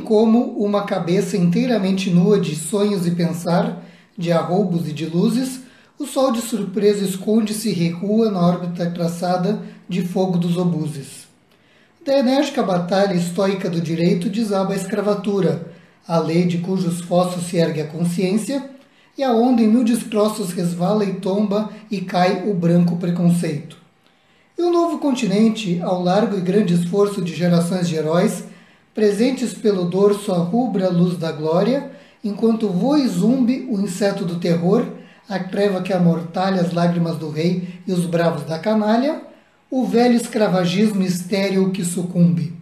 como uma cabeça inteiramente nua de sonhos e pensar, de arroubos e de luzes, o sol de surpresa esconde-se e recua na órbita traçada de fogo dos obuses. Da enérgica batalha estoica do direito desaba a escravatura, a lei de cujos fossos se ergue a consciência, e aonde em mil destroços resvala e tomba e cai o branco preconceito. E o novo continente, ao largo e grande esforço de gerações de heróis, presentes pelo dorso a rubra luz da glória, enquanto voa e zumbe o inseto do terror, a treva que amortalha as lágrimas do rei e os bravos da canalha, o velho escravagismo estéril que sucumbe.